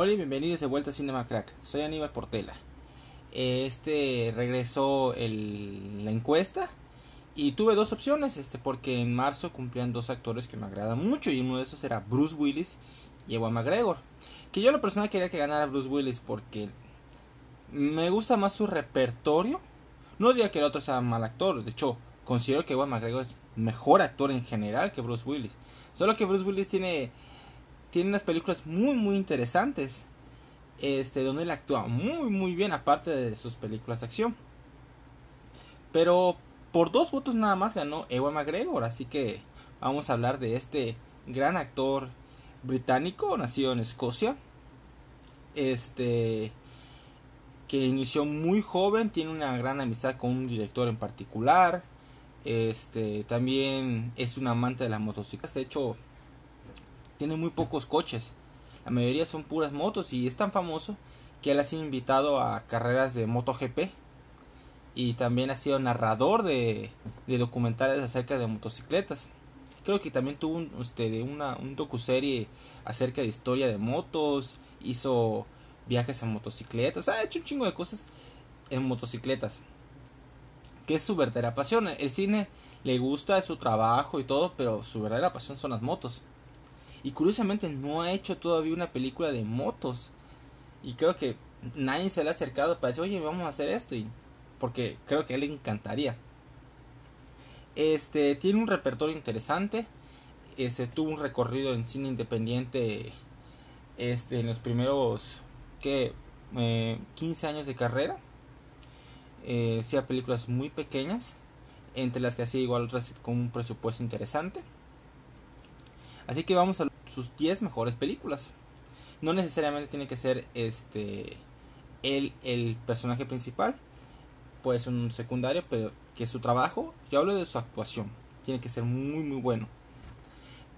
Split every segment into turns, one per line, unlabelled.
Hola y bienvenidos de vuelta a Cinema Crack. Soy Aníbal Portela. Este regresó el, la encuesta y tuve dos opciones, este porque en marzo cumplían dos actores que me agradan mucho y uno de esos era Bruce Willis y Ewan McGregor. Que yo lo personal quería que ganara Bruce Willis porque me gusta más su repertorio. No diría que el otro sea mal actor, de hecho considero que Ewan McGregor es mejor actor en general que Bruce Willis. Solo que Bruce Willis tiene tiene unas películas muy muy interesantes este donde él actúa muy muy bien aparte de sus películas de acción. Pero por dos votos nada más ganó Ewan McGregor así que vamos a hablar de este gran actor británico nacido en Escocia. Este que inició muy joven tiene una gran amistad con un director en particular. Este también es un amante de las motocicletas de hecho tiene muy pocos coches. La mayoría son puras motos y es tan famoso que él ha sido invitado a carreras de MotoGP y también ha sido narrador de, documentales acerca de motocicletas. Creo que también tuvo un, este, una un docuserie acerca de historia de motos, hizo viajes en motocicletas, ha hecho un chingo de cosas en motocicletas. Que es su verdadera pasión. El cine le gusta su trabajo y todo, pero su verdadera pasión son las motos. Y curiosamente no ha hecho todavía una película de motos. Y creo que nadie se le ha acercado para decir, oye, vamos a hacer esto. Y, porque creo que a él le encantaría. Este tiene un repertorio interesante. Este tuvo un recorrido en cine independiente. Este en los primeros que 15 años de carrera. Eh, hacía películas muy pequeñas. Entre las que hacía igual otras con un presupuesto interesante. Así que vamos a sus 10 mejores películas. No necesariamente tiene que ser este el, el personaje principal, puede ser un secundario, pero que su trabajo, yo hablo de su actuación, tiene que ser muy muy bueno.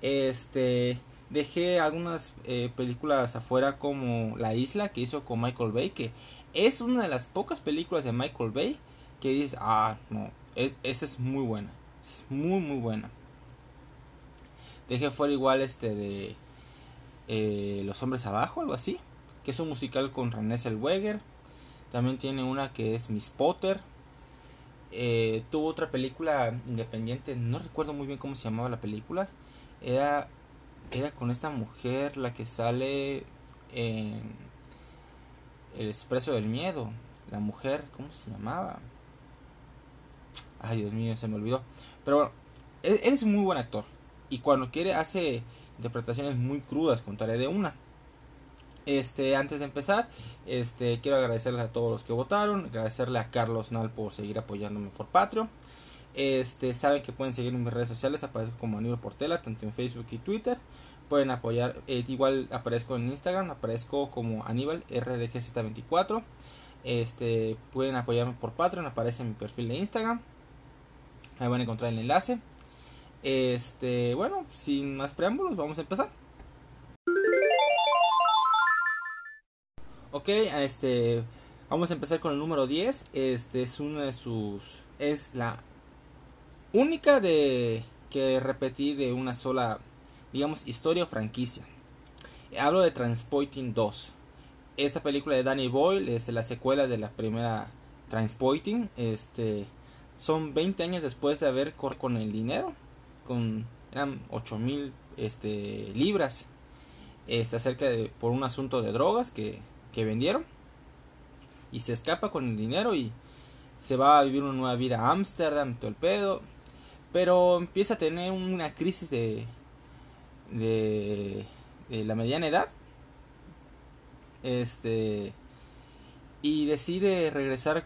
Este dejé algunas eh, películas afuera como La Isla que hizo con Michael Bay, que es una de las pocas películas de Michael Bay que dices, ah, no, e, esa es muy buena, es muy muy buena. Dejé fuera igual este de eh, Los Hombres Abajo, algo así. Que es un musical con René Zellweger. También tiene una que es Miss Potter. Eh, tuvo otra película independiente, no recuerdo muy bien cómo se llamaba la película. Era, era con esta mujer la que sale en El Expreso del Miedo. La mujer, ¿cómo se llamaba? Ay, Dios mío, se me olvidó. Pero bueno, él es un muy buen actor y cuando quiere hace interpretaciones muy crudas, contaré de una. Este, antes de empezar, este, quiero agradecerles a todos los que votaron, agradecerle a Carlos Nal por seguir apoyándome por Patreon. Este, saben que pueden seguir en mis redes sociales, aparezco como Aníbal Portela, tanto en Facebook y Twitter. Pueden apoyar, eh, igual aparezco en Instagram, aparezco como Aníbal RDGZ24. Este, pueden apoyarme por Patreon, aparece en mi perfil de Instagram. Ahí van a encontrar el enlace. Este, bueno, sin más preámbulos, vamos a empezar. Ok, este, vamos a empezar con el número 10. Este es una de sus, es la única de que repetí de una sola, digamos, historia o franquicia. Hablo de Transpoiting 2. Esta película de Danny Boyle es la secuela de la primera Transpoiting. Este, son 20 años después de haber corrido con el dinero con eran 8 mil este, libras este, acerca de por un asunto de drogas que, que vendieron y se escapa con el dinero y se va a vivir una nueva vida a Ámsterdam, todo el pedo. Pero empieza a tener una crisis de, de, de, la mediana edad. Este. Y decide regresar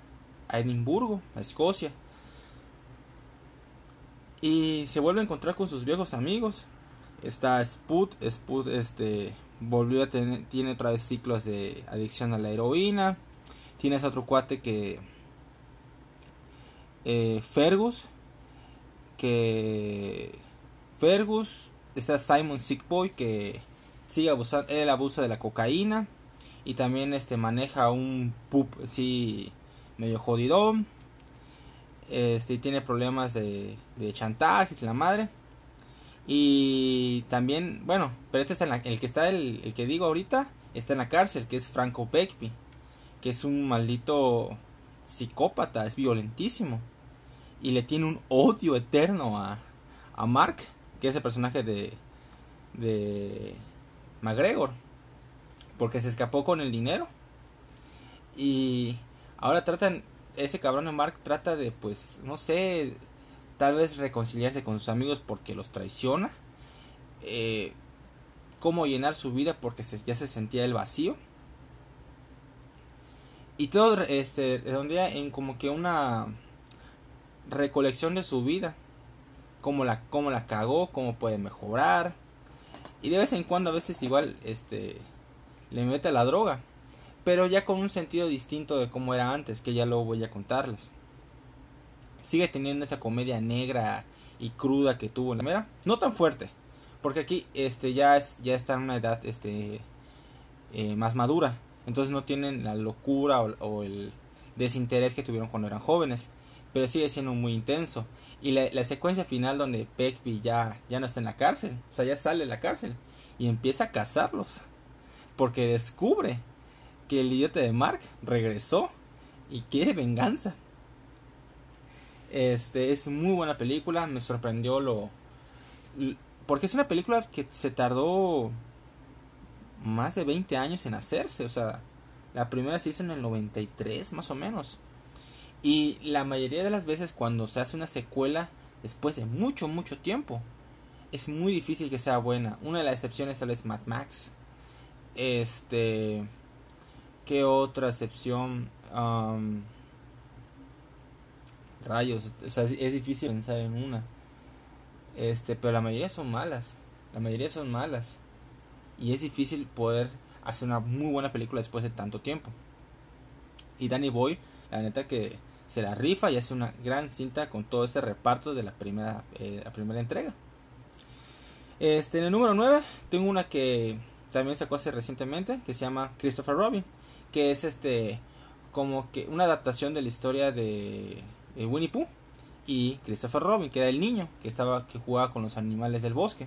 a Edimburgo, a Escocia. Y se vuelve a encontrar con sus viejos amigos. Está Sput, Sput este, volvió a tener, tiene otra vez ciclos de adicción a la heroína. Tienes otro cuate que... Eh, Fergus. Que... Fergus. Está Simon Sickboy que sigue abusando, él abusa de la cocaína. Y también este maneja un pup así medio jodidón este tiene problemas de, chantajes la madre y también bueno pero este es el que está el, el que digo ahorita está en la cárcel, que es Franco Beckby, que es un maldito psicópata, es violentísimo. Y le tiene un odio eterno a, a Mark, que es el personaje de, de McGregor, porque se escapó con el dinero. Y ahora tratan, ese cabrón de Mark trata de, pues, no sé, tal vez reconciliarse con sus amigos porque los traiciona. Eh, cómo llenar su vida porque ya se sentía el vacío. Y todo este redondea en como que una recolección de su vida. Cómo la, cómo la cagó, cómo puede mejorar. Y de vez en cuando a veces igual este le mete la droga. Pero ya con un sentido distinto de cómo era antes, que ya lo voy a contarles. Sigue teniendo esa comedia negra y cruda que tuvo en la primera. No tan fuerte. Porque aquí este ya es, ya está en una edad este eh, más madura. Entonces no tienen la locura o, el desinterés que tuvieron cuando eran jóvenes. Pero sigue siendo muy intenso. Y la, secuencia final donde Peckby ya, ya no está en la cárcel. O sea, ya sale de la cárcel. Y empieza a cazarlos. Porque descubre que el idiota de Mark regresó. Y quiere venganza. Este es muy buena película. Me sorprendió lo. Porque es una película que se tardó más de 20 años en hacerse. O sea, la primera se hizo en el 93, más o menos. Y la mayoría de las veces cuando se hace una secuela después de mucho, mucho tiempo, es muy difícil que sea buena. Una de las excepciones tal vez Mad Max. Este. ¿Qué otra excepción? rayos, o sea, es difícil pensar en una. Este, pero la mayoría son malas. La mayoría son malas y es difícil poder hacer una muy buena película después de tanto tiempo. Y Danny Boy, la neta que se la rifa y hace una gran cinta con todo este reparto de la primera, eh, la primera entrega. Este, en el número 9 tengo una que también sacó hace recientemente que se llama Christopher Robin, que es este como que una adaptación de la historia de, Winnie Pooh y Christopher Robin, que era el niño que estaba que jugaba con los animales del bosque.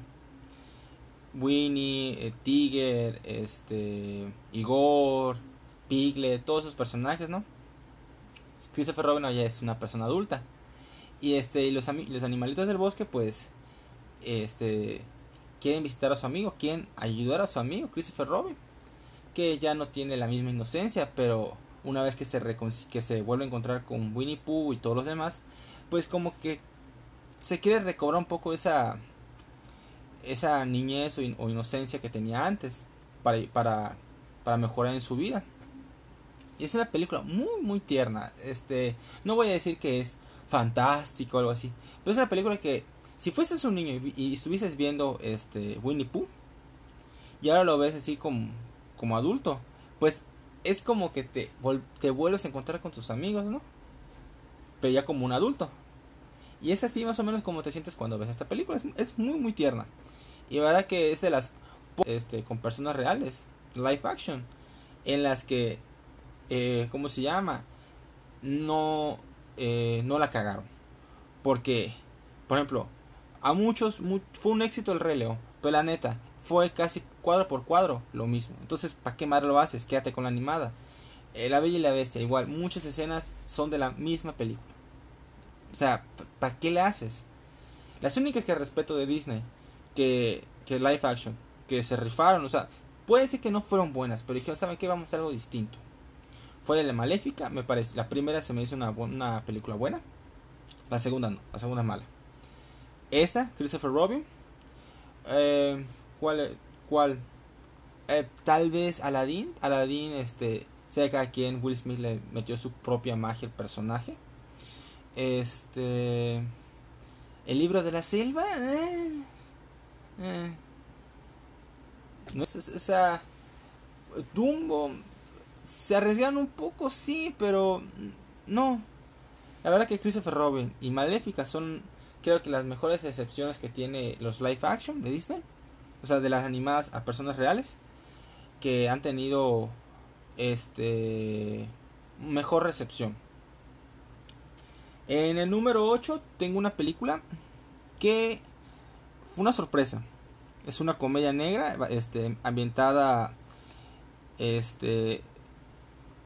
Winnie, eh, Tiger, este, Igor, Piglet, todos esos personajes, ¿no? Christopher Robin ya es una persona adulta. Y este, los, los animalitos del bosque, pues, este, quieren visitar a su amigo, quieren ayudar a su amigo, Christopher Robin, que ya no tiene la misma inocencia, pero una vez que se, que se vuelve a encontrar con Winnie Pooh y todos los demás, pues como que se quiere recobrar un poco esa esa niñez o, inocencia que tenía antes para, para, para mejorar en su vida. Y es una película muy, muy tierna. Este, no voy a decir que es fantástico o algo así. Pero es una película que, si fueses un niño y, estuvieses viendo este Winnie Pooh, y ahora lo ves así como, como adulto, pues es como que te, te vuelves a encontrar con tus amigos, ¿no? Pero ya como un adulto. Y es así más o menos como te sientes cuando ves esta película. Es, muy, muy tierna. Y verdad que es de las este, con personas reales, live action, en las que, eh, ¿cómo se llama? No, eh, no la cagaron. Porque, por ejemplo, a muchos fue un éxito el Rey León, pero la neta, fue casi cuadro por cuadro lo mismo. Entonces, ¿para qué más lo haces? Quédate con la animada. Eh, la Bella y la Bestia, igual, muchas escenas son de la misma película. O sea, ¿para qué le haces? Las únicas que respeto de Disney que, que live action, que se rifaron, o sea, puede ser que no fueron buenas, pero dijeron, ¿saben qué? Vamos a hacer algo distinto. Fue la Maléfica, me parece. La primera se me hizo una, una película buena. La segunda no, la segunda mala. Esta, Christopher Robin. Eh, ¿Cuál? Cuál eh, tal vez Aladdin. Aladdin, este, sé que a quien Will Smith le metió su propia magia al personaje. Este. El libro de la selva. Eh, eh. No, o sea, Dumbo se arriesgan un poco, sí, pero no. La verdad que Christopher Robin y Maléfica son, creo que las mejores excepciones que tiene los live action de Disney. O sea, de las animadas a personas reales que han tenido este mejor recepción. En el número 8 tengo una película que fue una sorpresa. Es una comedia negra este, ambientada Este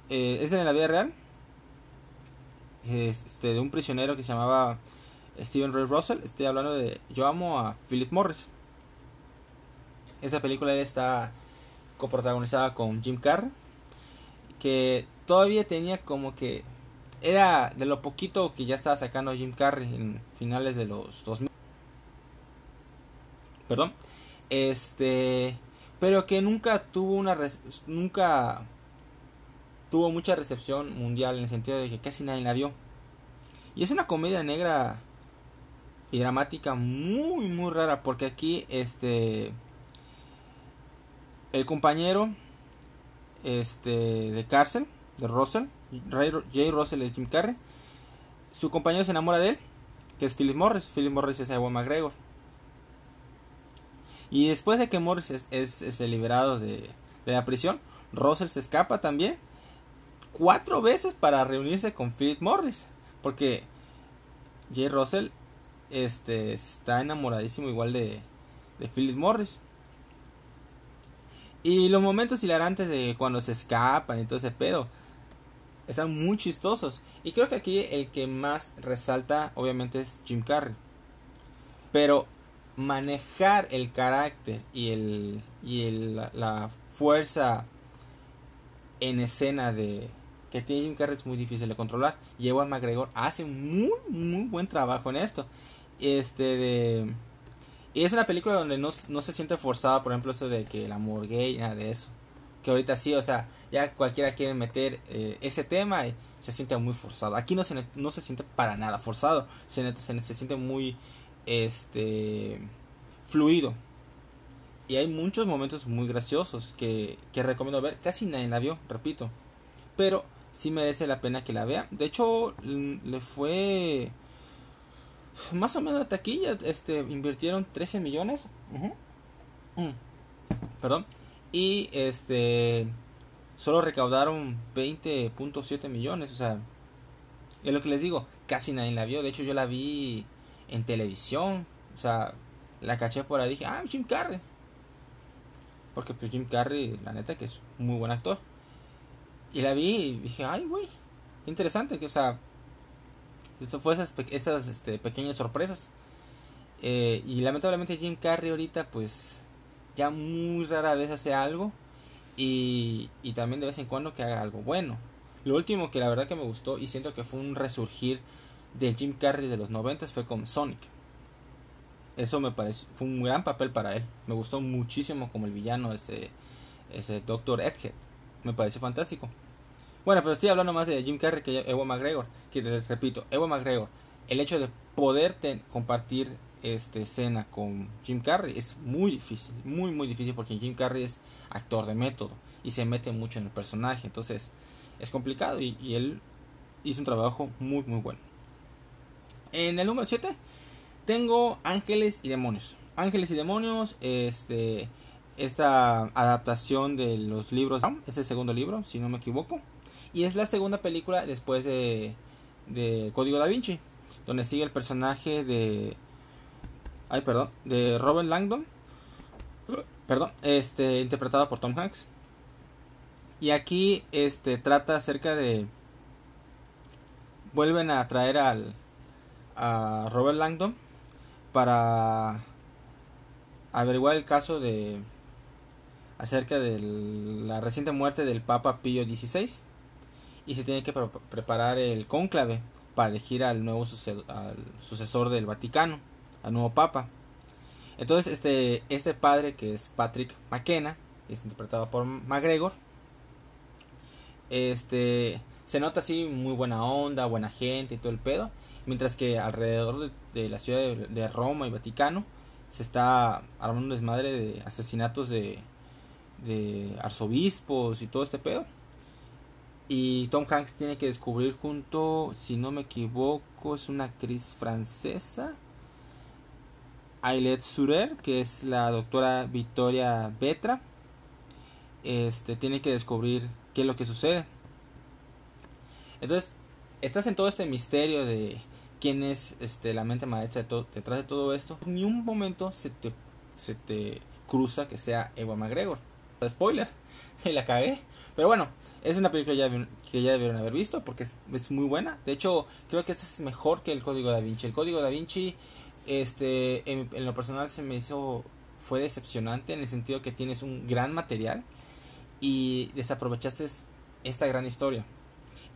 eh, es de la vida real. Este, de un prisionero que se llamaba Steven Ray Russell. Estoy hablando de Yo amo a Philip Morris. Esta película está coprotagonizada con Jim Carrey. Que todavía tenía como que. Era de lo poquito que ya estaba sacando Jim Carrey en finales de los 2000. Perdón. Este. Pero que nunca tuvo una. Nunca tuvo mucha recepción mundial en el sentido de que casi nadie la vio. Y es una comedia negra y dramática muy muy rara porque aquí este el compañero este de cárcel de Russell Jay Russell es Jim Carrey su compañero se enamora de él que es Philip Morris Philip Morris es Ewan McGregor y después de que Morris es, es, liberado de, de la prisión Russell se escapa también cuatro veces para reunirse con Philip Morris. Porque Jay Russell este, está enamoradísimo igual de, de Philip Morris. Y los momentos hilarantes de cuando se escapan y todo ese pedo están muy chistosos. Y creo que aquí el que más resalta obviamente es Jim Carrey. Pero manejar el carácter y el y el, la fuerza en escena de, que tiene Jim Carrey es muy difícil de controlar. Y Ewan McGregor hace muy, muy buen trabajo en esto. Este de... Y es una película donde no, se siente forzada, por ejemplo, eso de que el amor gay, nada de eso. Que ahorita sí, o sea, ya cualquiera quiere meter eh, ese tema y se siente muy forzado. Aquí no se, no se siente para nada forzado. Se, se, se siente muy este fluido. Y hay muchos momentos muy graciosos que, que recomiendo ver. Casi nadie la vio, repito. Pero sí merece la pena que la vea. De hecho, le fue más o menos la taquilla. Este, invirtieron 13 millones. Mm. Perdón. Y este, solo recaudaron 20.7 millones. O sea, es lo que les digo, casi nadie la vio. De hecho, yo la vi en televisión. O sea, la caché por ahí. Dije, ah, Jim Carrey. Porque pues Jim Carrey, la neta que es un muy buen actor. Y la vi y dije, ay, güey, interesante, que, o sea, eso fue esas, este, pequeñas sorpresas. Eh, y lamentablemente Jim Carrey ahorita, pues, ya muy rara vez hace algo. Y, y también de vez en cuando que haga algo bueno. Lo último que la verdad que me gustó y siento que fue un resurgir del Jim Carrey de los 90 fue con Sonic. Eso me parece, fue un gran papel para él. Me gustó muchísimo como el villano, ese, ese Dr. Edhead me parece fantástico. Bueno, pero estoy hablando más de Jim Carrey que Ewan McGregor. Que les repito, Ewan McGregor, el hecho de poder compartir este escena con Jim Carrey es muy difícil, muy muy difícil porque Jim Carrey es actor de método y se mete mucho en el personaje, entonces es complicado y, y él hizo un trabajo muy muy bueno. En el número 7 tengo Ángeles y Demonios. Ángeles y Demonios, este esta adaptación de los libros. Es el segundo libro, si no me equivoco. Y es la segunda película después de, de Código Da Vinci, donde sigue el personaje de... Ay, perdón, de Robert Langdon. Perdón, este, interpretado por Tom Hanks. Y aquí este trata acerca de vuelven a traer al a Robert Langdon para averiguar el caso de acerca de la reciente muerte del Papa Pío XVI y se tiene que preparar el cónclave para elegir al nuevo sucesor, del Vaticano, al nuevo Papa. Entonces este, este padre que es Patrick McKenna, es interpretado por McGregor, este, se nota así muy buena onda, buena gente y todo el pedo, mientras que alrededor de, la ciudad de, Roma y Vaticano se está armando un desmadre de asesinatos de, de arzobispos y todo este pedo. Y Tom Hanks tiene que descubrir junto, si no me equivoco, es una actriz francesa, Ailette Surer, que es la doctora Victoria Betra. Este tiene que descubrir qué es lo que sucede. Entonces, estás en todo este misterio de quién es este, la mente maestra detrás de todo esto. Ni un momento se te, se te cruza que sea Eva McGregor Spoiler, la cagué. Pero bueno, es una película que ya debieron haber visto porque es, muy buena. De hecho, creo que esta es mejor que el Código Da Vinci. El Código Da Vinci, este, en, lo personal se me hizo, fue decepcionante en el sentido que tienes un gran material y desaprovechaste esta gran historia.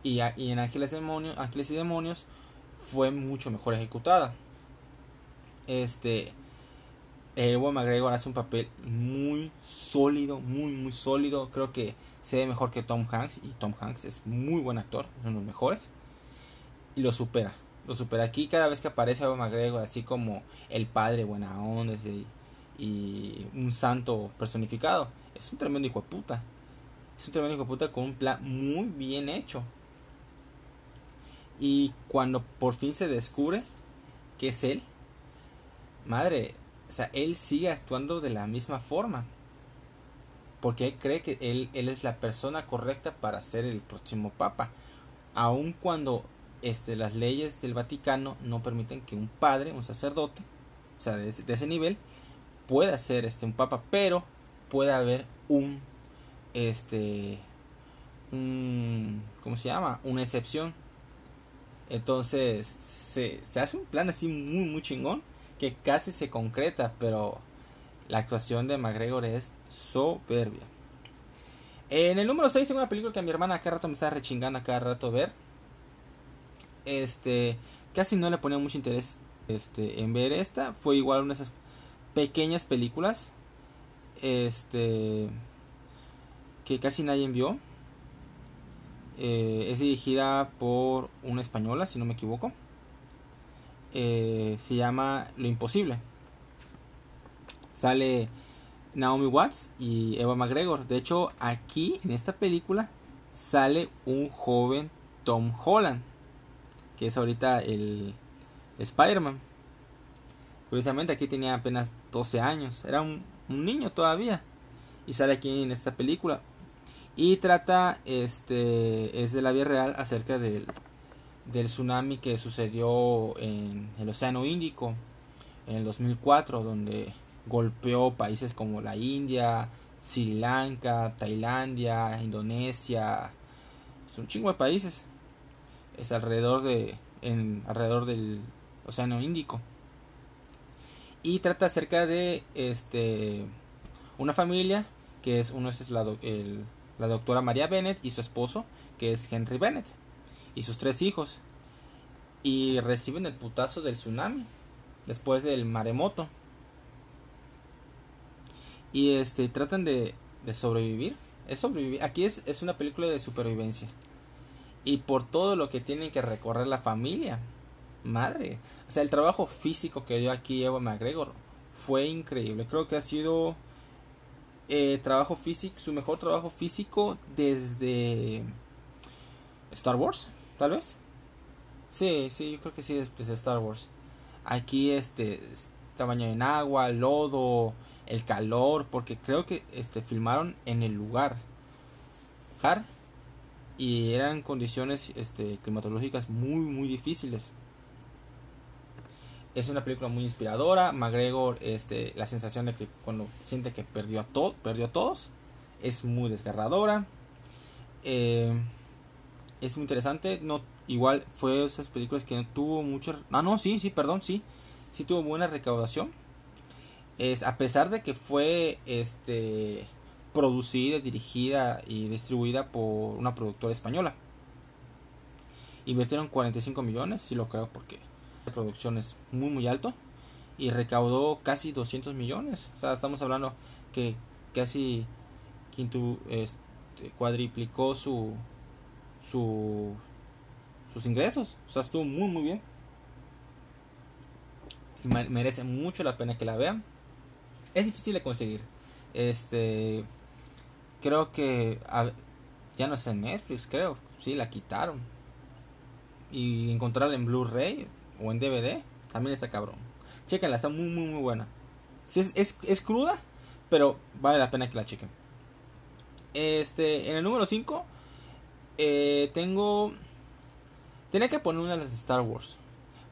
Y, y en Ángeles, Demonios, Ángeles y Demonios fue mucho mejor ejecutada. Este, Ewan McGregor hace un papel muy sólido, muy, muy sólido. Creo que se ve mejor que Tom Hanks. Y Tom Hanks es muy buen actor, uno de los mejores. Y lo supera. Lo supera aquí cada vez que aparece Ewan McGregor, así como el padre buena onda y, un santo personificado. Es un tremendo hijo puta. Es un tremendo hijo puta con un plan muy bien hecho. Y cuando por fin se descubre que es él, madre, o sea, él sigue actuando de la misma forma. Porque él cree que él, él es la persona correcta para ser el próximo papa. Aun cuando este, las leyes del Vaticano no permiten que un padre, un sacerdote, o sea, de, ese nivel, pueda ser este, un papa, pero puede haber un, este, un, ¿cómo se llama? Una excepción entonces se, se hace un plan así muy, muy chingón que casi se concreta, pero la actuación de McGregor es soberbia. En el número 6 tengo una película que mi hermana cada rato me está rechingando a cada rato ver. Este, casi no le ponía mucho interés este, en ver esta. Fue igual una de esas pequeñas películas. Este, que casi nadie vio. Eh, es dirigida por una española, si no me equivoco. Eh, se llama Lo Imposible. Sale Naomi Watts y Eva McGregor. De hecho, aquí en esta película sale un joven Tom Holland, que es ahorita el Spider-Man. Curiosamente, aquí tenía apenas 12 años, era un niño todavía. Y sale aquí en esta película. Y trata, este, es de la vida real acerca del, del tsunami que sucedió en el Océano Índico en el 2004, donde golpeó países como la India, Sri Lanka, Tailandia, Indonesia, es un chingo de países. Es alrededor de, en, alrededor del Océano Índico. Y trata acerca de, este, una familia que es uno es lado el la doctora María Bennett y su esposo, que es Henry Bennett, y sus tres hijos. Y reciben el putazo del tsunami después del maremoto. Y este tratan de, de sobrevivir. Es sobrevivir. Aquí es, es una película de supervivencia. Y por todo lo que tienen que recorrer la familia. Madre. O sea, el trabajo físico que dio aquí Evan McGregor fue increíble. Creo que ha sido eh, trabajo físico, su mejor trabajo físico desde Star Wars, tal vez. Sí, sí, yo creo que sí, desde Star Wars. Aquí este está en agua, lodo, el calor, porque creo que este filmaron en el lugar. Y eran condiciones este, climatológicas muy, muy difíciles. Es una película muy inspiradora. McGregor, este, la sensación de que cuando siente que perdió a, todo, perdió a todos, es muy desgarradora. Eh, es muy interesante. No, igual fue esas películas que no tuvo mucho. Ah, no, sí, sí, perdón, sí. Sí tuvo buena recaudación. Es, a pesar de que fue este, producida, dirigida y distribuida por una productora española. Invirtieron 45 millones, si lo creo, porque de producción es muy muy alto y recaudó casi 200 millones. O sea, estamos hablando que casi quinto, este, cuadriplicó su, su sus ingresos. O sea, estuvo muy muy bien. Y merece mucho la pena que la vean. Es difícil de conseguir. Este creo que ya no es en Netflix, creo. Sí, la quitaron. Y encontrarla en Blu-ray o en DVD, también está cabrón. Chequenla, está muy, muy, muy buena. Si es, es, cruda, pero vale la pena que la chequen. Este, en el número 5, eh, tengo. Tenía que poner una de las de Star Wars.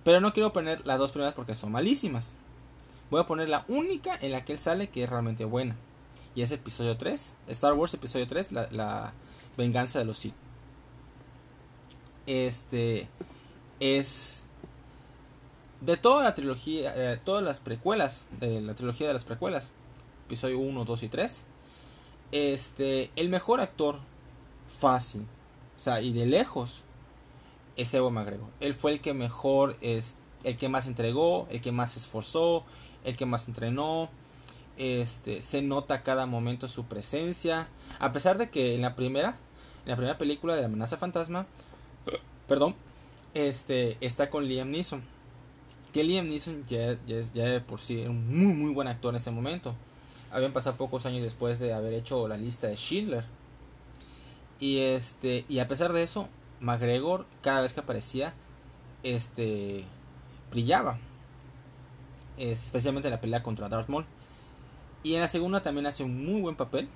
Pero no quiero poner las dos primeras porque son malísimas. Voy a poner la única en la que él sale que es realmente buena. y es episodio 3, Star Wars episodio 3, la, venganza de los Sith. Este es de toda la trilogía, eh, todas las precuelas, de la trilogía de las precuelas, episodio 1, 2 y 3, este, el mejor actor fácil, o sea, y de lejos, es Evo McGregor. Él fue el que mejor, es, el que más entregó, el que más se esforzó, el que más entrenó, este, se nota cada momento su presencia, a pesar de que en la primera, en la primera película de la amenaza fantasma, perdón, este, está con Liam Neeson. Que Liam Neeson ya, ya, ya de por sí era un muy muy buen actor en ese momento. Habían pasado pocos años después de haber hecho la lista de Schindler. Y este, y a pesar de eso, McGregor cada vez que aparecía, este, brillaba. Especialmente en la pelea contra Darth Maul. Y en la segunda también hace un muy buen papel.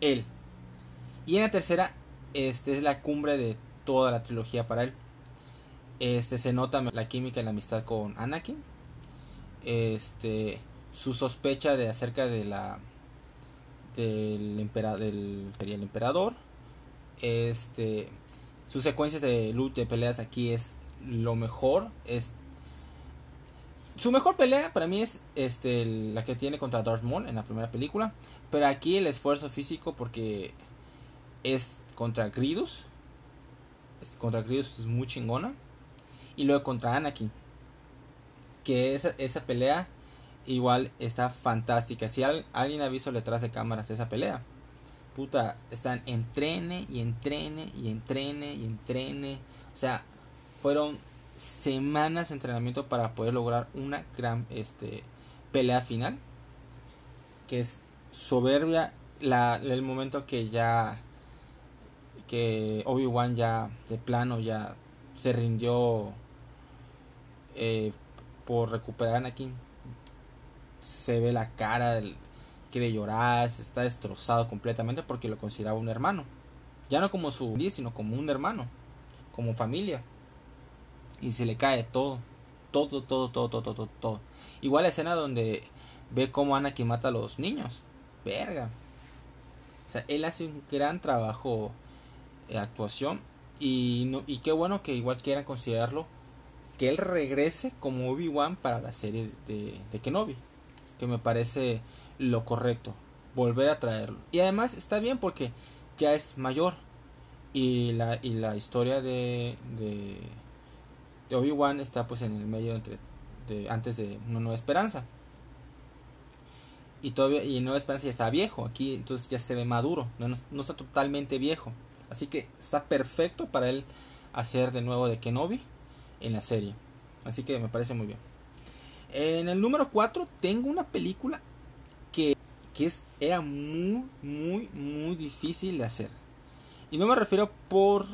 Él. Y en la tercera, este es la cumbre de toda la trilogía para él. Este se nota la química y la amistad con Anakin. Este su sospecha de acerca de la del, emperador del, el emperador. Este sus secuencias de loot de peleas aquí es lo mejor. Es su mejor pelea para mí es este la que tiene contra Darth Maul en la primera película, pero aquí el esfuerzo físico porque es contra Gridus. contra Gridus es muy chingona y luego contra Anakin. Que esa, esa pelea igual está fantástica. Si alguien ha visto detrás de cámaras esa pelea, puta, están entrene y entrene y entrene y entrene. O sea, fueron semanas de entrenamiento para poder lograr una gran este, pelea final. Que es soberbia la, el momento que ya que Obi-Wan ya de plano ya se rindió eh, por recuperar a Anakin. Se ve la cara, quiere llorar, está destrozado completamente porque lo consideraba un hermano. Ya no como su sino como un hermano, como familia. Y se le cae todo, todo, todo, todo, todo, todo, todo. Igual la escena donde ve cómo Anakin mata a los niños. Verga. O sea, él hace un gran trabajo de actuación. Y, no, y qué bueno que igual quieran considerarlo que él regrese como Obi-Wan para la serie de, de Kenobi. Que me parece lo correcto. Volver a traerlo. Y además está bien porque ya es mayor. Y la, y la historia de, de Obi-Wan está pues en el medio entre, de, antes de Una Nueva Esperanza. Y todavía y Nueva Esperanza ya está viejo. Aquí entonces ya se ve maduro. No, no está totalmente viejo. Así que está perfecto para él hacer de nuevo de Kenobi en la serie. Así que me parece muy bien. En el número 4 tengo una película que, que es, era muy, muy, muy difícil de hacer. Y no me refiero por,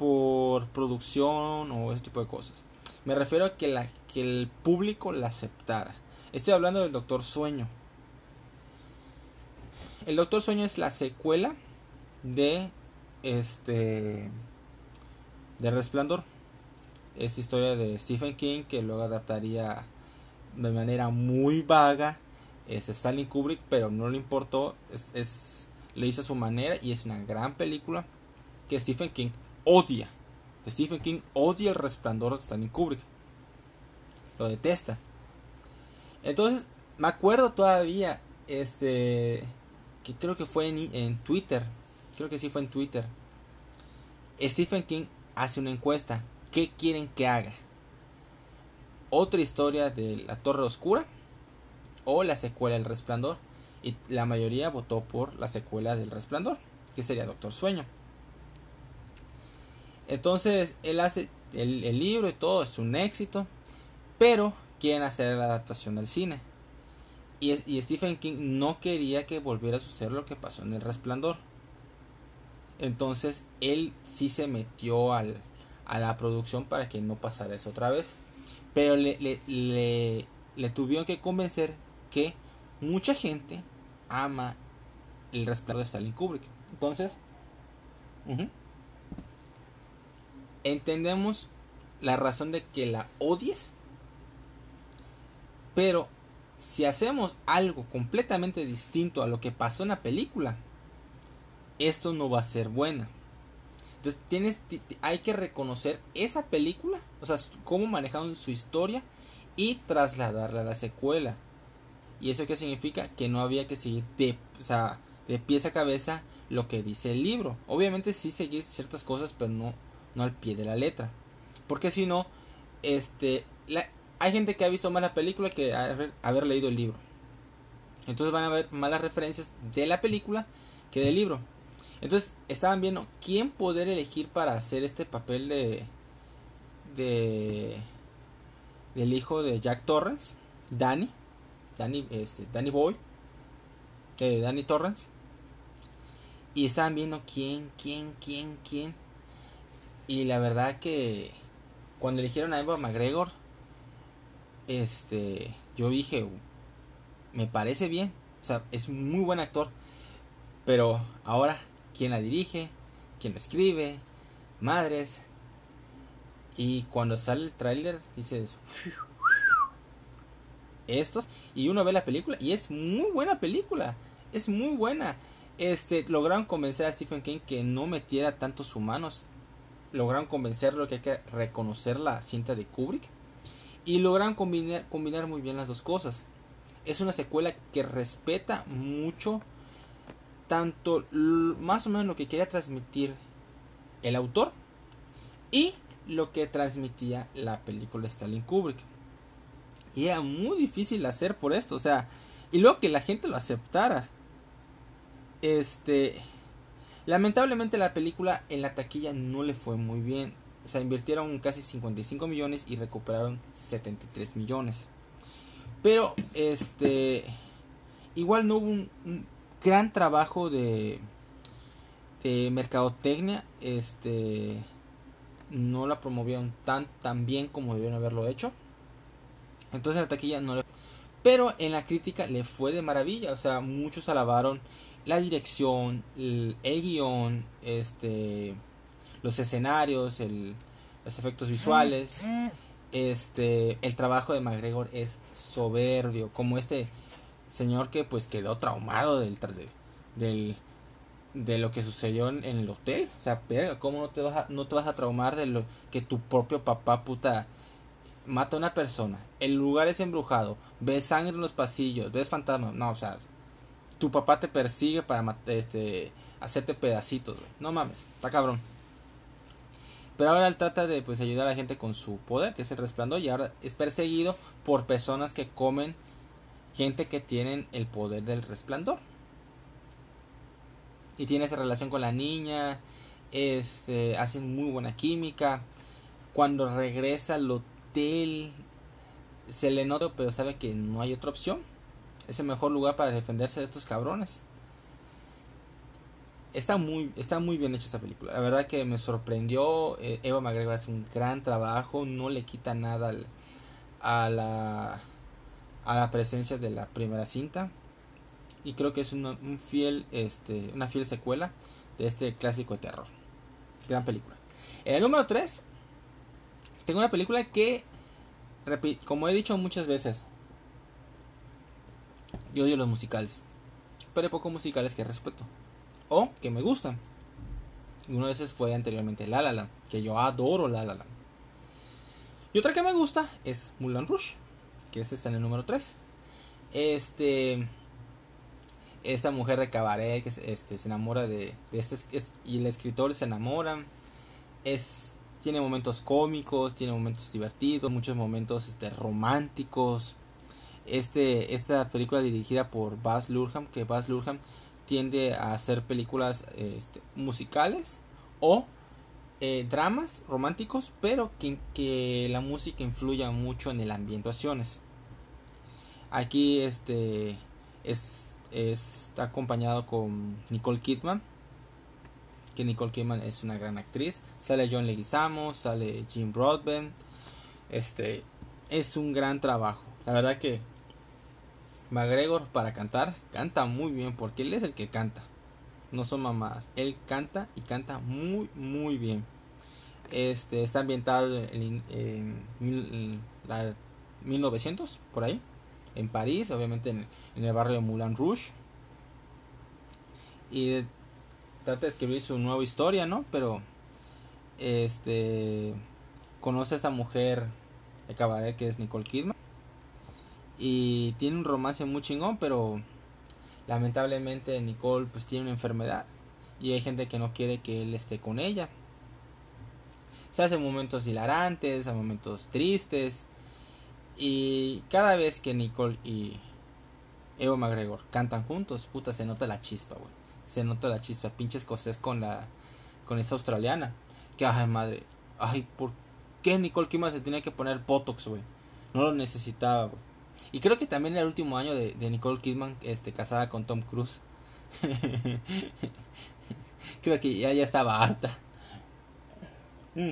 por producción o ese tipo de cosas. Me refiero a que, la, que el público la aceptara. Estoy hablando del Doctor Sueño. El Doctor Sueño es la secuela de este de Resplandor esta historia de Stephen King que luego adaptaría de manera muy vaga es Stanley Kubrick pero no le importó es, es le hizo a su manera y es una gran película que Stephen King odia Stephen King odia el resplandor de Stanley Kubrick lo detesta entonces me acuerdo todavía este que creo que fue en, en Twitter creo que sí fue en Twitter Stephen King hace una encuesta ¿Qué quieren que haga? ¿Otra historia de la Torre Oscura? ¿O la secuela del Resplandor? Y la mayoría votó por la secuela del Resplandor, que sería Doctor Sueño. Entonces, él hace el, libro y todo, es un éxito, pero quieren hacer la adaptación al cine. Y, y, Stephen King no quería que volviera a suceder lo que pasó en el resplandor. Entonces él sí se metió al, a la producción para que no pasara eso otra vez. Pero le, le, le, tuvieron que convencer que mucha gente ama el resplandor de Stalin Kubrick. Entonces, entendemos la razón de que la odies, pero si hacemos algo completamente distinto a lo que pasó en la película, esto no va a ser buena. Entonces tienes, hay que reconocer esa película, o sea, cómo manejaron su historia y trasladarla a la secuela. ¿Y eso qué significa? Que no había que seguir de, o sea, de pies a cabeza lo que dice el libro. Obviamente sí seguir ciertas cosas, pero no, no al pie de la letra. Porque si no, este, hay gente que ha visto más la película que haber, leído el libro. Entonces van a ver malas referencias de la película que del libro. Entonces estaban viendo quién poder elegir para hacer este papel de de del hijo de Jack Torrance, Danny, Danny, este, Danny Boy, eh, Danny Torrance. Y estaban viendo quién, quién, quién, quién. Y la verdad que cuando eligieron a Eva McGregor, este, yo dije, me parece bien, o sea, es muy buen actor, pero ahora quién la dirige, quién lo escribe, madres. Y cuando sale el tráiler dices, estos y uno ve la película y es muy buena película, es muy buena. Este lograron convencer a Stephen King que no metiera tantos humanos. Lograron convencerlo que hay que reconocer la cinta de Kubrick y lograron combinar, combinar muy bien las dos cosas. Es una secuela que respeta mucho tanto más o menos lo que quería transmitir el autor y lo que transmitía la película de Stalin Kubrick. Y era muy difícil hacer por esto, o sea, y luego que la gente lo aceptara. Este, lamentablemente la película en la taquilla no le fue muy bien. O sea, invirtieron casi 55 millones y recuperaron 73 millones. Pero, este, igual no hubo un gran trabajo de, de mercadotecnia. Este no la promovieron tan, tan bien como debieron haberlo hecho. Entonces la taquilla no le... Pero en la crítica le fue de maravilla. O sea, muchos alabaron la dirección, el, guion, este, los escenarios, el, los efectos visuales. Este, el trabajo de McGregor es soberbio. Como este señor que pues quedó traumado del, del de lo que sucedió en, el hotel. O sea, ¿cómo no te vas a, no te vas a traumar de lo que tu propio papá puta mata a una persona? El lugar es embrujado, ves sangre en los pasillos, ves fantasmas. No, o sea, tu papá te persigue para este hacerte pedacitos, No mames, está cabrón. Pero ahora él trata de pues ayudar a la gente con su poder, que es el resplandor, y ahora es perseguido por personas que comen gente que tienen el poder del resplandor. Y tiene esa relación con la niña, este, hacen muy buena química. Cuando regresa al hotel, se le nota, pero sabe que no hay otra opción. Es el mejor lugar para defenderse de estos cabrones. Está muy, está muy bien hecha esta película. La verdad que me sorprendió. Eh, Eva McGregor hace un gran trabajo. No le quita nada a la a la presencia de la primera cinta y creo que es una, un fiel este una fiel secuela de este clásico de terror gran película en el número 3 tengo una película que como he dicho muchas veces yo odio los musicales. Pero hay pocos musicales que respeto. O que me gustan. Uno de esos fue anteriormente La La que yo adoro La La y otra que me gusta es Mulan Rush que este está en el número 3. Este esta mujer de cabaret que este, se enamora de, este y el escritor se enamora. Es tiene momentos cómicos tiene momentos divertidos muchos momentos este, románticos este esta película dirigida por Baz Luhrmann que Baz Luhrmann tiende a hacer películas este, musicales o eh, dramas románticos, pero que, que, la música influya mucho en el ambientaciones. Aquí este es, está acompañado con Nicole Kidman, que Nicole Kidman es una gran actriz. Sale John Leguizamo, sale Jim Broadbent. Este es un gran trabajo. La verdad que McGregor para cantar canta muy bien porque él es el que canta no son mamadas. Él canta y canta muy, muy bien. Este está ambientado en, la 1900, por ahí. en París, obviamente en, el barrio de Moulin Rouge. Y trata de escribir su nueva historia, ¿no? Pero este conoce a esta mujer de cabaret que es Nicole Kidman y tiene un romance muy chingón, pero lamentablemente Nicole pues tiene una enfermedad y hay gente que no quiere que él esté con ella. Se hace momentos hilarantes, a momentos tristes y cada vez que Nicole y Evo McGregor cantan juntos, puta se nota la chispa, güey. Se nota la chispa, pinche escocés con la con esta australiana. Que ay madre, ay, ¿por qué Nicole Kidman se tenía que poner botox, güey? No lo necesitaba. Y creo que también era el último año de, Nicole Kidman este, casada con Tom Cruise. creo que ya, ya estaba harta. Mm.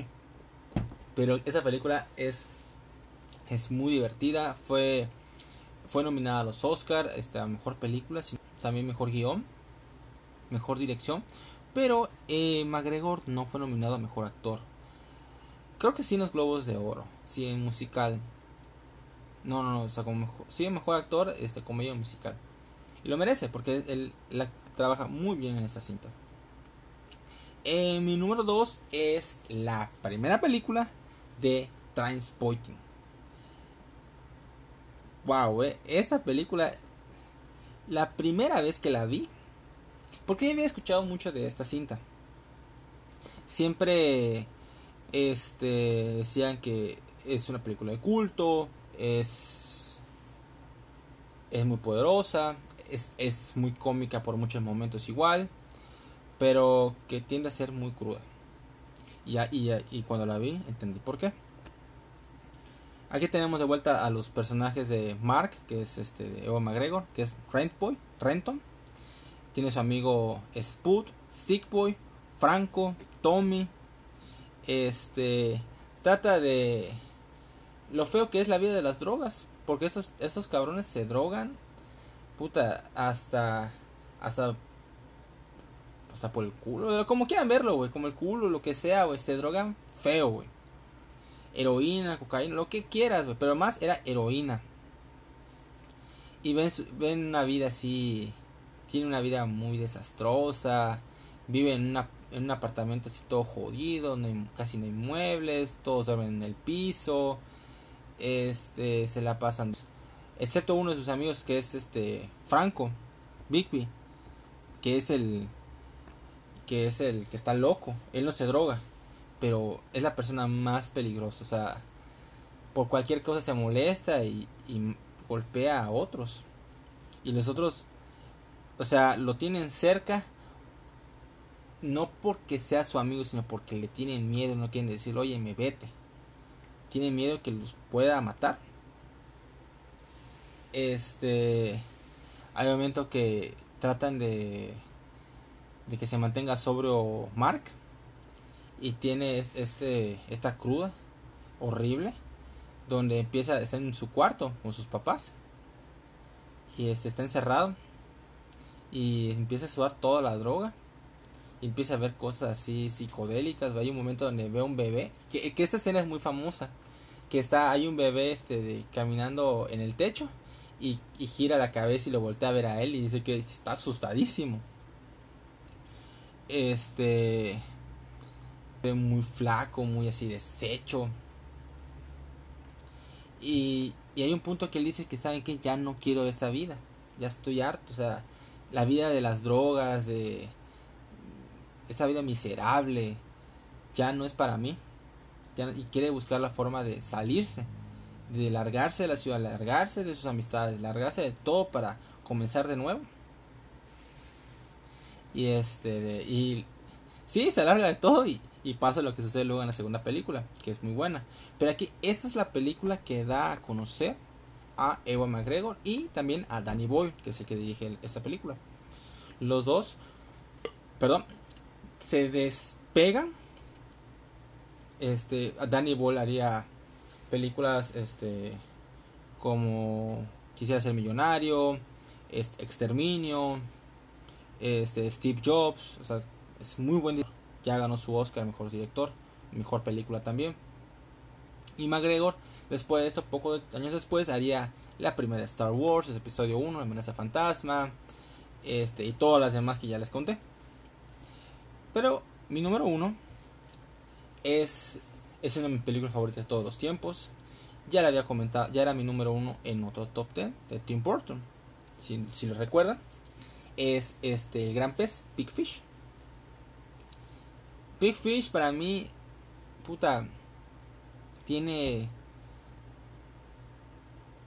Pero esa película es, es muy divertida. Fue, fue nominada a los Oscar, este, mejor película, también mejor guion, mejor dirección. Pero eh, McGregor no fue nominado a mejor actor. Creo que sí en los Globos de Oro, sí en musical. No, no, no, o sea, como mejor, sí, mejor actor, este, comedia musical. Y lo merece, porque él, trabaja muy bien en esta cinta. Eh, mi número 2 es la primera película de Transporting. Wow, eh, esta película, la primera vez que la vi, porque había escuchado mucho de esta cinta. Siempre este, decían que es una película de culto, es, es muy poderosa, es, es muy cómica por muchos momentos igual, pero que tiende a ser muy cruda. Y, y, y cuando la vi entendí por qué. Aquí tenemos de vuelta a los personajes de Mark, que es este de Ewan McGregor, que es Rentboy, Renton. Tiene su amigo Spud, Stickboy, Franco, Tommy. Este trata de lo feo que es la vida de las drogas. Porque esos, esos cabrones se drogan. Puta, hasta. Hasta. Hasta por el culo. Como quieran verlo, güey. Como el culo, lo que sea, güey. Se drogan feo, güey. Heroína, cocaína, lo que quieras, güey. Pero más era heroína. Y ven, ven una vida así. Tiene una vida muy desastrosa. Vive en, una, en un apartamento así todo jodido. Casi no hay muebles. Todos duermen en el piso este se la pasan. Excepto uno de sus amigos que es este Franco Bigby que es el que es el que está loco. Él no se droga pero es la persona más peligrosa. O sea por cualquier cosa se molesta y, y golpea a otros. Y los otros o sea lo tienen cerca no porque sea su amigo sino porque le tienen miedo no quieren decir oye me vete tiene miedo que los pueda matar. Este. Hay momentos que tratan de. de que se mantenga sobrio Mark. Y tiene este. esta cruda. horrible. Donde empieza. está en su cuarto con sus papás. Y este está encerrado. Y empieza a sudar toda la droga y empieza a ver cosas así psicodélicas. Hay un momento donde ve un bebé, que, esta escena es muy famosa, que está, hay un bebé este de, caminando en el techo y, y, gira la cabeza y lo voltea a ver a él y dice que está asustadísimo. Este, muy flaco, muy así deshecho. Y, y hay un punto que él dice que saben que ya no quiero esa vida, ya estoy harto, o sea, la vida de las drogas, de esa vida miserable ya no es para mí. y quiere buscar la forma de salirse, de largarse de la ciudad, largarse de sus amistades, largarse de todo para comenzar de nuevo. Y este, y sí, se larga de todo y, pasa lo que sucede luego en la segunda película, que es muy buena. Pero aquí, esta es la película que da a conocer a Ewan McGregor y también a Danny Boyle, que es el que dirige esta película. Los dos, perdón, se despegan. Este, Danny Boyle haría películas este como Quisiera ser millonario, Exterminio, este Steve Jobs, o sea, es muy buen director. Ya ganó su Oscar mejor director, mejor película también. Y McGregor, después de esto, pocos años después, haría La primera Star Wars, el episodio 1, La amenaza fantasma, este, y todas las demás que ya les conté. Pero mi número 1 es, es una de mis películas favoritas de todos los tiempos. Ya la había comentado, ya era mi número 1 en otro top 10 de Tim Burton. Si, si lo recuerdan, es este el gran pez, Big Fish. Big Fish para mí, puta, tiene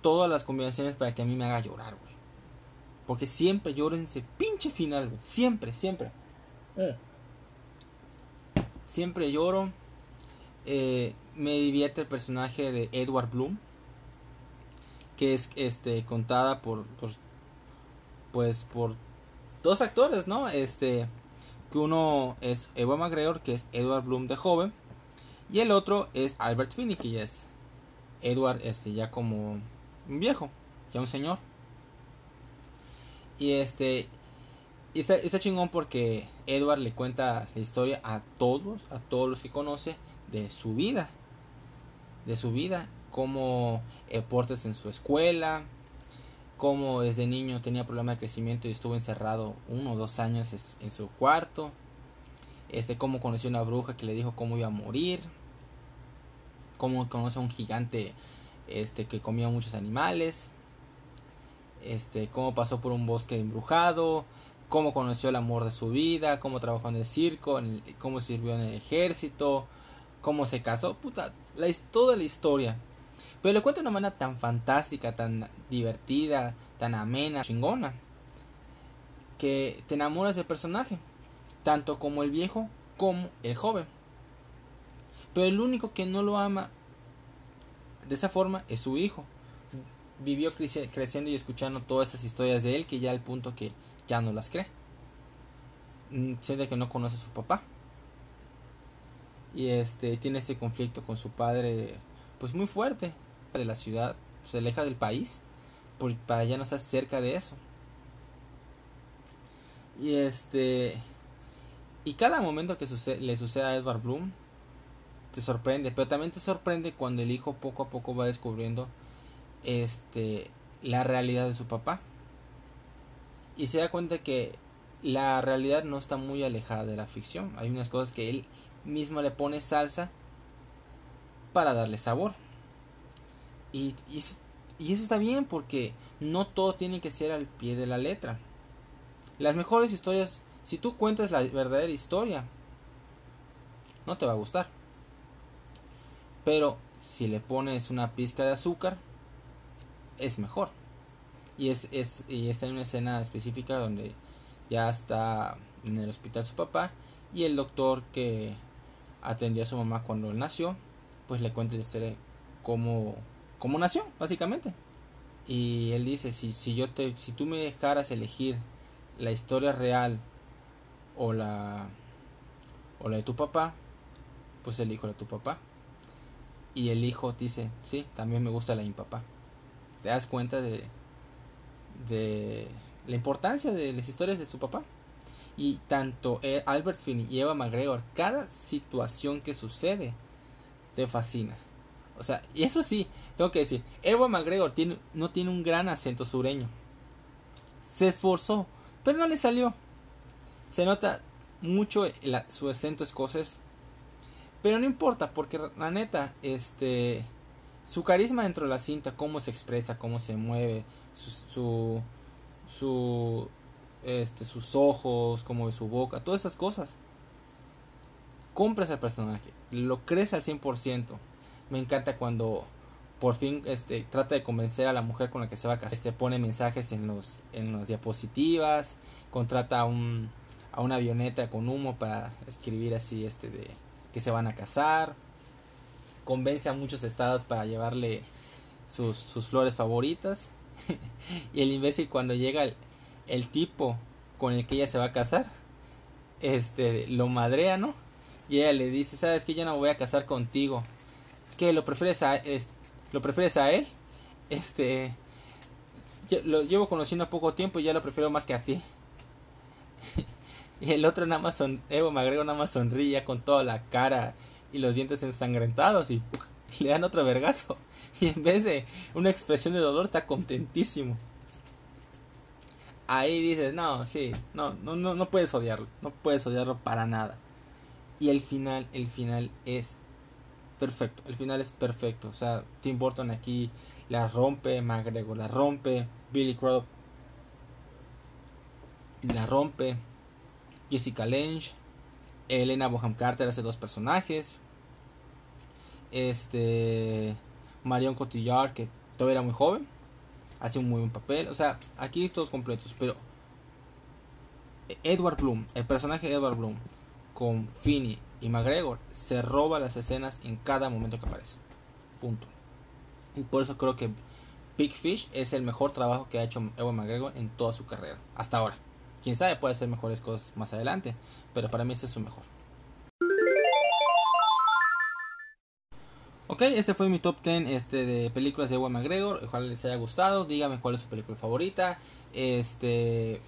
todas las combinaciones para que a mí me haga llorar, güey. Porque siempre lloro ese pinche final, güey. Siempre, siempre. Eh. Siempre lloro. Eh, me divierte el personaje de Edward Bloom. Que es este contada por, por pues por dos actores, ¿no? Este que uno es Ewan McGregor, que es Edward Bloom de joven, y el otro es Albert Finney, que es Edward este ya como un viejo, ya un señor. Y este. Y está, chingón porque Edward le cuenta la historia a todos, a todos los que conoce, de su vida. De su vida. Cómo deportes en su escuela. Cómo desde niño tenía problemas de crecimiento y estuvo encerrado uno o dos años en su cuarto. Este, cómo conoció una bruja que le dijo cómo iba a morir. Cómo conoce a un gigante este que comía muchos animales, este cómo pasó por un bosque embrujado, cómo conoció el amor de su vida, cómo trabajó en el circo, cómo sirvió en el ejército, cómo se casó, puta, toda la historia. Pero le cuenta de una manera tan fantástica, tan divertida, tan amena, chingona, que te enamoras del personaje, tanto como el viejo como el joven. Pero el único que no lo ama de esa forma es su hijo. Vivió creciendo y escuchando todas esas historias de él que ya al punto que ya no las cree. Mm, siente que no conoce a su papá. Y este tiene este conflicto con su padre pues muy fuerte de la ciudad, se aleja del país para ya no estar cerca de eso. Y este y cada momento que le sucede a Edward Bloom te sorprende, pero también te sorprende cuando el hijo poco a poco va descubriendo este la realidad de su papá. Y se da cuenta que la realidad no está muy alejada de la ficción. Hay unas cosas que él mismo le pone salsa para darle sabor. Y, y, eso, y eso está bien porque no todo tiene que ser al pie de la letra. Las mejores historias, si tú cuentas la verdadera historia, no te va a gustar. Pero si le pones una pizca de azúcar, es mejor. Y, es, es, y está en una escena específica donde ya está en el hospital su papá y el doctor que atendió a su mamá cuando él nació, pues le cuenta la historia cómo, cómo nació, básicamente. Y él dice, si, si, yo te, si tú me dejaras elegir la historia real o la, o la de tu papá, pues elijo la de tu papá. Y el hijo dice, sí, también me gusta la impapá. Te das cuenta de, de la importancia de las historias de su papá. Y tanto e, Albert Finney y Eva McGregor, cada situación que sucede, te fascina. O sea, y eso sí, tengo que decir, Eva McGregor tiene, no tiene un gran acento sureño. Se esforzó, pero no le salió. Se nota mucho su acento escocés pero no importa, porque la neta, este. Su carisma dentro de la cinta, cómo se expresa, cómo se mueve, su. su, este, sus ojos, cómo ve su boca, todas esas cosas. Compras al personaje, lo crees al 100%. Me encanta cuando por fin este, trata de convencer a la mujer con la que se va a casar. Este, pone mensajes en, los, en las diapositivas, contrata a, un, a una avioneta con humo para escribir así este de que se van a casar, convence a muchos estados para llevarle sus, sus flores favoritas. y el imbécil cuando llega el, tipo con el que ella se va a casar, este, lo madrea, ¿no? Y ella le dice, sabes que yo no voy a casar contigo. ¿Qué? ¿Lo prefieres a, ¿lo prefieres a él? Este, lo llevo conociendo poco tiempo y ya lo prefiero más que a ti. Y el otro nada más son, Evo agrego nada más sonríe con toda la cara y los dientes ensangrentados y le dan otro vergazo. Y en vez de una expresión de dolor, está contentísimo. Ahí dices, no, sí, no, no, no, no puedes odiarlo. No puedes odiarlo para nada. Y el final, el final es perfecto. El final es perfecto. O sea, Tim Burton aquí la rompe, McGregor la rompe, Billy Crudup la rompe, Jessica Lange, Elena Boham Carter hace dos personajes, este Marion Cotillard que todavía era muy joven, hace un muy buen papel, o sea, aquí todos completos, pero Edward Bloom, el personaje de Edward Bloom con Finney y McGregor se roba las escenas en cada momento que aparece. Punto. Y por eso creo que Big Fish es el mejor trabajo que ha hecho Ewan McGregor en toda su carrera, hasta ahora. Quién sabe, puede hacer mejores cosas más adelante, pero para mí este es su mejor. Ok, este fue mi top 10 este, de películas de Ewan McGregor. Ojalá les haya gustado. Díganme cuál es su película favorita. Este,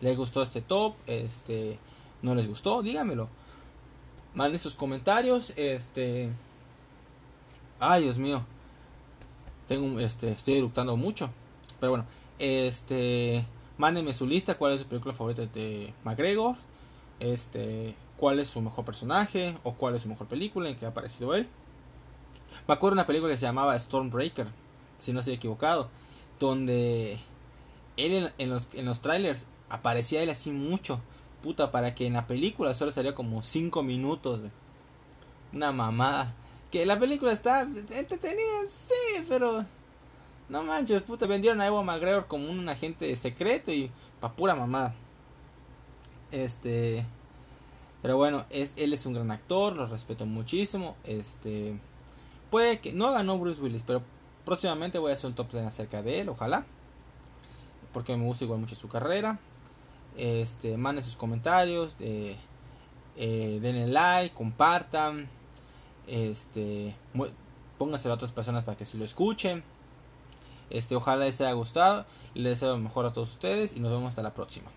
¿Les gustó este top? Este, ¿No les gustó? Díganmelo. Manden sus comentarios. Este, ay, Dios mío. Tengo, este, estoy eructando mucho. Pero bueno, este, mándenme su lista. ¿Cuál es su película favorita de McGregor? Este, ¿cuál es su mejor personaje? ¿O cuál es su mejor película en que ha aparecido él? Me acuerdo de una película que se llamaba Stormbreaker, si no estoy equivocado, donde él en, los, en los trailers aparecía él así mucho, puta, para que en la película solo estaría como 5 minutos. Una mamada. Que la película está entretenida, sí, pero no manches, puta, vendieron a Ewan McGregor como un agente secreto y pa' pura mamada. Este. Pero bueno, es, él es un gran actor, lo respeto muchísimo. Este. Puede que no ganó Bruce Willis, pero próximamente voy a hacer un top 10 acerca de él, ojalá. Porque me gusta igual mucho su carrera. Este, manden sus comentarios, eh, eh, denle like, compartan. Este, pónganse a otras personas para que si lo escuchen. Este, ojalá les haya gustado. Les deseo lo mejor a todos ustedes y nos vemos hasta la próxima.